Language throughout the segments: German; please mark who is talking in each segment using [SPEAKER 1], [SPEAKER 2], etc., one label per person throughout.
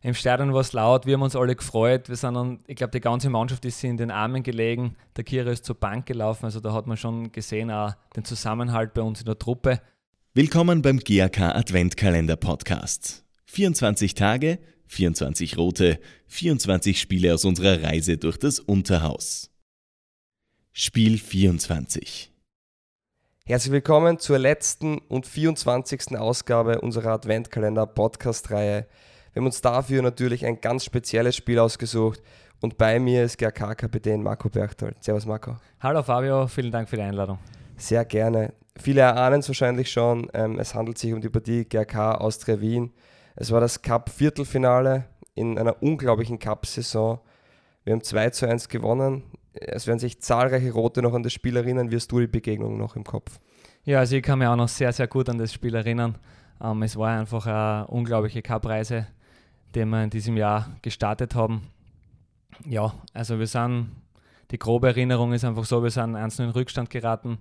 [SPEAKER 1] Im Stadion war es laut, wir haben uns alle gefreut. Wir sind dann, ich glaube, die ganze Mannschaft ist in den Armen gelegen. Der Kira ist zur Bank gelaufen, also da hat man schon gesehen, auch den Zusammenhalt bei uns in der Truppe.
[SPEAKER 2] Willkommen beim GAK Adventkalender Podcast. 24 Tage, 24 rote, 24 Spiele aus unserer Reise durch das Unterhaus. Spiel 24.
[SPEAKER 3] Herzlich willkommen zur letzten und 24. Ausgabe unserer Adventkalender Podcast-Reihe. Wir haben uns dafür natürlich ein ganz spezielles Spiel ausgesucht und bei mir ist GRK-Kapitän Marco Berchtold. Servus Marco.
[SPEAKER 1] Hallo Fabio, vielen Dank für die Einladung.
[SPEAKER 3] Sehr gerne. Viele erahnen es wahrscheinlich schon, ähm, es handelt sich um die Partie GRK Austria Wien. Es war das Cup-Viertelfinale in einer unglaublichen Cup-Saison. Wir haben 2 zu 1 gewonnen. Es werden sich zahlreiche Rote noch an das Spiel erinnern. Wie hast du die Begegnung noch im Kopf?
[SPEAKER 1] Ja, also ich kann mich auch noch sehr, sehr gut an das Spiel erinnern. Ähm, es war einfach eine unglaubliche Cup-Reise den wir in diesem Jahr gestartet haben. Ja, also wir sind, die grobe Erinnerung ist einfach so, wir sind einzeln in Rückstand geraten,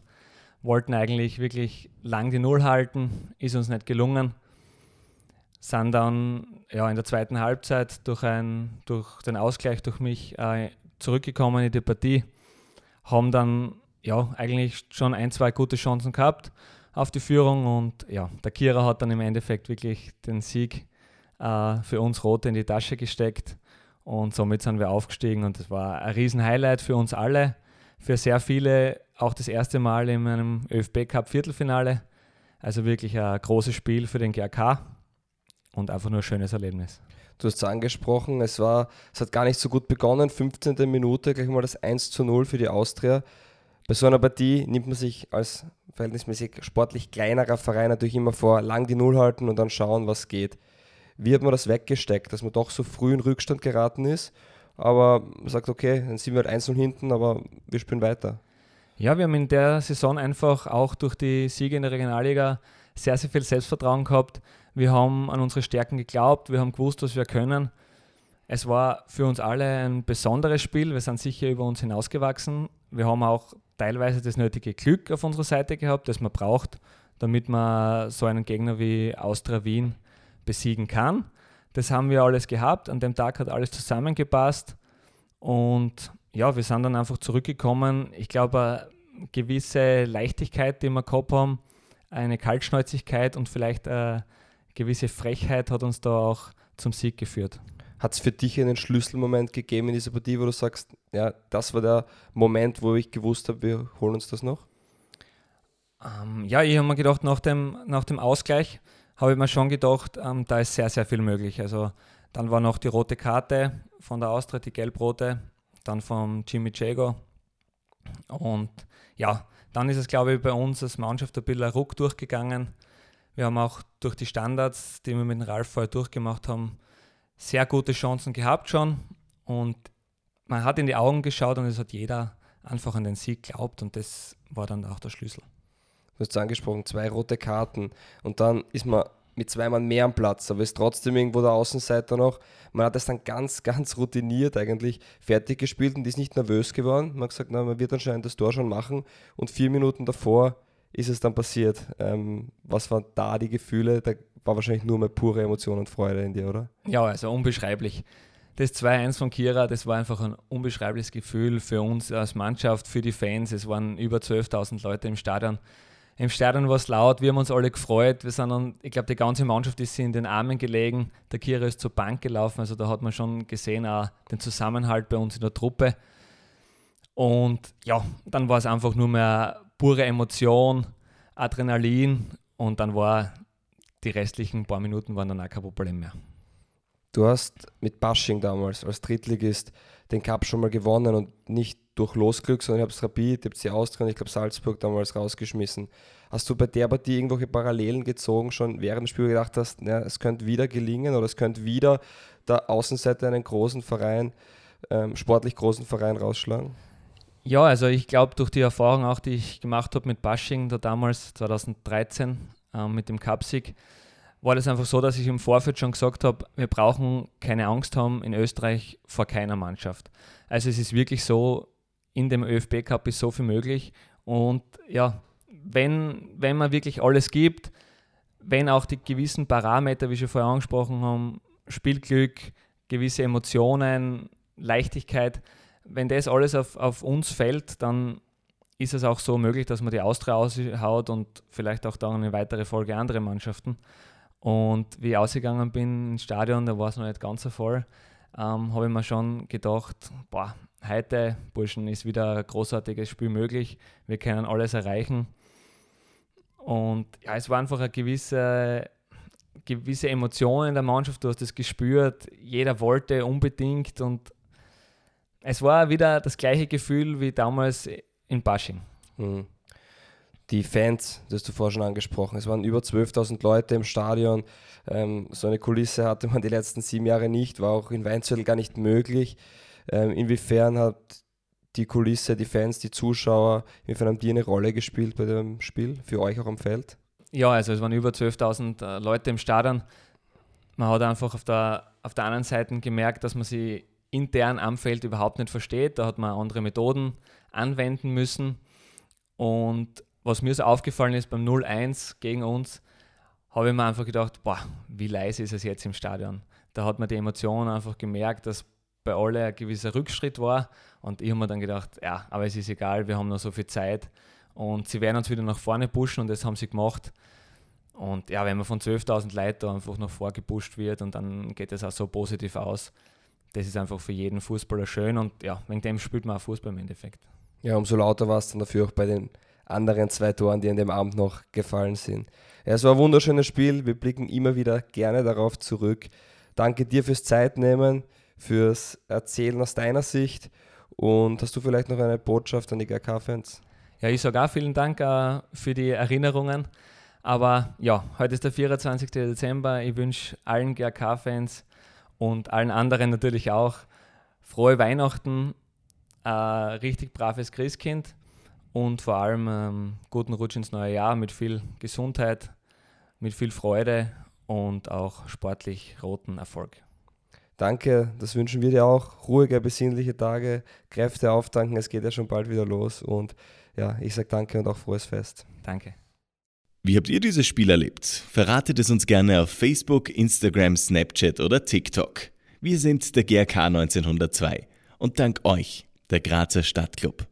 [SPEAKER 1] wollten eigentlich wirklich lang die Null halten, ist uns nicht gelungen, sind dann ja, in der zweiten Halbzeit durch, ein, durch den Ausgleich durch mich äh, zurückgekommen in die Partie, haben dann ja, eigentlich schon ein, zwei gute Chancen gehabt auf die Führung und ja, der Kira hat dann im Endeffekt wirklich den Sieg äh, für uns Rote in die Tasche gesteckt und somit sind wir aufgestiegen und das war ein Riesen-Highlight für uns alle, für sehr viele auch das erste Mal in einem ÖFB Cup Viertelfinale. Also wirklich ein großes Spiel für den GRK und einfach nur ein schönes Erlebnis.
[SPEAKER 3] Du hast es angesprochen, es, war, es hat gar nicht so gut begonnen. 15. Minute, gleich mal das 1 zu 0 für die Austria. Bei so einer Partie nimmt man sich als verhältnismäßig sportlich kleinerer Verein natürlich immer vor, lang die Null halten und dann schauen, was geht. Wie hat man das weggesteckt, dass man doch so früh in Rückstand geraten ist, aber man sagt, okay, dann sind wir halt einzeln hinten, aber wir spielen weiter.
[SPEAKER 1] Ja, wir haben in der Saison einfach auch durch die Siege in der Regionalliga sehr, sehr viel Selbstvertrauen gehabt. Wir haben an unsere Stärken geglaubt, wir haben gewusst, was wir können. Es war für uns alle ein besonderes Spiel. Wir sind sicher über uns hinausgewachsen. Wir haben auch teilweise das nötige Glück auf unserer Seite gehabt, das man braucht, damit man so einen Gegner wie Austria Wien besiegen kann. Das haben wir alles gehabt. An dem Tag hat alles zusammengepasst. Und ja, wir sind dann einfach zurückgekommen. Ich glaube, eine gewisse Leichtigkeit, die wir gehabt haben, eine Kaltschnäuzigkeit und vielleicht eine gewisse Frechheit hat uns da auch zum Sieg geführt.
[SPEAKER 3] Hat es für dich einen Schlüsselmoment gegeben in dieser Partie, wo du sagst, ja, das war der Moment, wo ich gewusst habe, wir holen uns das noch?
[SPEAKER 1] Ähm, ja, ich habe mir gedacht, nach dem, nach dem Ausgleich, habe ich mir schon gedacht, ähm, da ist sehr, sehr viel möglich. Also dann war noch die rote Karte von der Austria, die gelb-rote, dann vom Jimmy Jago. Und ja, dann ist es, glaube ich, bei uns als Mannschaft ein bisschen Ruck durchgegangen. Wir haben auch durch die Standards, die wir mit dem Ralf vorher durchgemacht haben, sehr gute Chancen gehabt schon. Und man hat in die Augen geschaut und es hat jeder einfach an den Sieg geglaubt und das war dann auch der Schlüssel
[SPEAKER 3] du hast es angesprochen, zwei rote Karten und dann ist man mit zwei Mann mehr am Platz, aber ist trotzdem irgendwo der Außenseiter noch. Man hat das dann ganz, ganz routiniert eigentlich fertig gespielt und ist nicht nervös geworden. Man hat gesagt, na, man wird anscheinend das Tor schon machen und vier Minuten davor ist es dann passiert. Ähm, was waren da die Gefühle? Da war wahrscheinlich nur mal pure Emotion und Freude in dir, oder?
[SPEAKER 1] Ja, also unbeschreiblich. Das 2-1 von Kira, das war einfach ein unbeschreibliches Gefühl für uns als Mannschaft, für die Fans. Es waren über 12.000 Leute im Stadion. Im Stadion war es laut, wir haben uns alle gefreut. Wir sind dann, ich glaube, die ganze Mannschaft ist in den Armen gelegen. Der Kira ist zur Bank gelaufen, also da hat man schon gesehen, auch den Zusammenhalt bei uns in der Truppe. Und ja, dann war es einfach nur mehr pure Emotion, Adrenalin und dann war die restlichen paar Minuten waren dann auch kein Problem mehr.
[SPEAKER 3] Du hast mit Basching damals als Drittligist den Cup schon mal gewonnen und nicht durch Losglück, sondern ich habe es Rapid, ich habe sie Austria und ich glaube Salzburg damals rausgeschmissen. Hast du bei der Partie irgendwelche Parallelen gezogen, schon während dem Spiel gedacht hast, ja, es könnte wieder gelingen oder es könnte wieder der Außenseiter einen großen Verein, ähm, sportlich großen Verein rausschlagen?
[SPEAKER 1] Ja, also ich glaube durch die Erfahrung auch, die ich gemacht habe mit Basching, da damals 2013 äh, mit dem Cupsieg, war das einfach so, dass ich im Vorfeld schon gesagt habe, wir brauchen keine Angst haben in Österreich vor keiner Mannschaft. Also es ist wirklich so, in dem ÖFB Cup ist so viel möglich. Und ja, wenn, wenn man wirklich alles gibt, wenn auch die gewissen Parameter, wie wir vorher angesprochen haben, Spielglück, gewisse Emotionen, Leichtigkeit. Wenn das alles auf, auf uns fällt, dann ist es auch so möglich, dass man die Austria aushaut und vielleicht auch dann eine weitere Folge andere Mannschaften. Und wie ich ausgegangen bin ins Stadion, da war es noch nicht ganz so voll, ähm, habe ich mir schon gedacht, boah, heute, Burschen, ist wieder ein großartiges Spiel möglich. Wir können alles erreichen. Und ja, es war einfach eine gewisse, gewisse Emotion in der Mannschaft. Du hast es gespürt. Jeder wollte unbedingt. Und es war wieder das gleiche Gefühl wie damals in Basching. Mhm.
[SPEAKER 3] Die Fans, das hast du vorher schon angesprochen, es waren über 12.000 Leute im Stadion. Ähm, so eine Kulisse hatte man die letzten sieben Jahre nicht, war auch in Weinzettel gar nicht möglich. Ähm, inwiefern hat die Kulisse, die Fans, die Zuschauer, inwiefern haben die eine Rolle gespielt bei dem Spiel, für euch auch am Feld?
[SPEAKER 1] Ja, also es waren über 12.000 äh, Leute im Stadion. Man hat einfach auf der, auf der anderen Seite gemerkt, dass man sie intern am Feld überhaupt nicht versteht. Da hat man andere Methoden anwenden müssen. Und was mir so aufgefallen ist beim 0-1 gegen uns, habe ich mir einfach gedacht, boah, wie leise ist es jetzt im Stadion. Da hat man die Emotionen einfach gemerkt, dass bei alle ein gewisser Rückschritt war. Und ich habe mir dann gedacht, ja, aber es ist egal, wir haben noch so viel Zeit. Und sie werden uns wieder nach vorne pushen und das haben sie gemacht. Und ja, wenn man von 12.000 Leuten einfach nach vorne gepusht wird und dann geht es auch so positiv aus, das ist einfach für jeden Fußballer schön und ja, wegen dem spielt man auch Fußball im Endeffekt.
[SPEAKER 3] Ja, umso lauter war es dann dafür auch bei den anderen zwei Toren, die an dem Abend noch gefallen sind. Ja, es war ein wunderschönes Spiel. Wir blicken immer wieder gerne darauf zurück. Danke dir fürs Zeitnehmen, fürs Erzählen aus deiner Sicht. Und hast du vielleicht noch eine Botschaft an die GK-Fans?
[SPEAKER 1] Ja, ich sage auch vielen Dank uh, für die Erinnerungen. Aber ja, heute ist der 24. Dezember. Ich wünsche allen GK-Fans und allen anderen natürlich auch frohe Weihnachten, ein richtig braves Christkind und vor allem ähm, guten Rutsch ins neue Jahr mit viel Gesundheit, mit viel Freude und auch sportlich roten Erfolg.
[SPEAKER 3] Danke, das wünschen wir dir auch. Ruhige, besinnliche Tage, Kräfte auftanken, es geht ja schon bald wieder los und ja, ich sage danke und auch frohes Fest.
[SPEAKER 1] Danke.
[SPEAKER 2] Wie habt ihr dieses Spiel erlebt? Verratet es uns gerne auf Facebook, Instagram, Snapchat oder TikTok. Wir sind der GRK 1902 und dank euch der Grazer Stadtclub.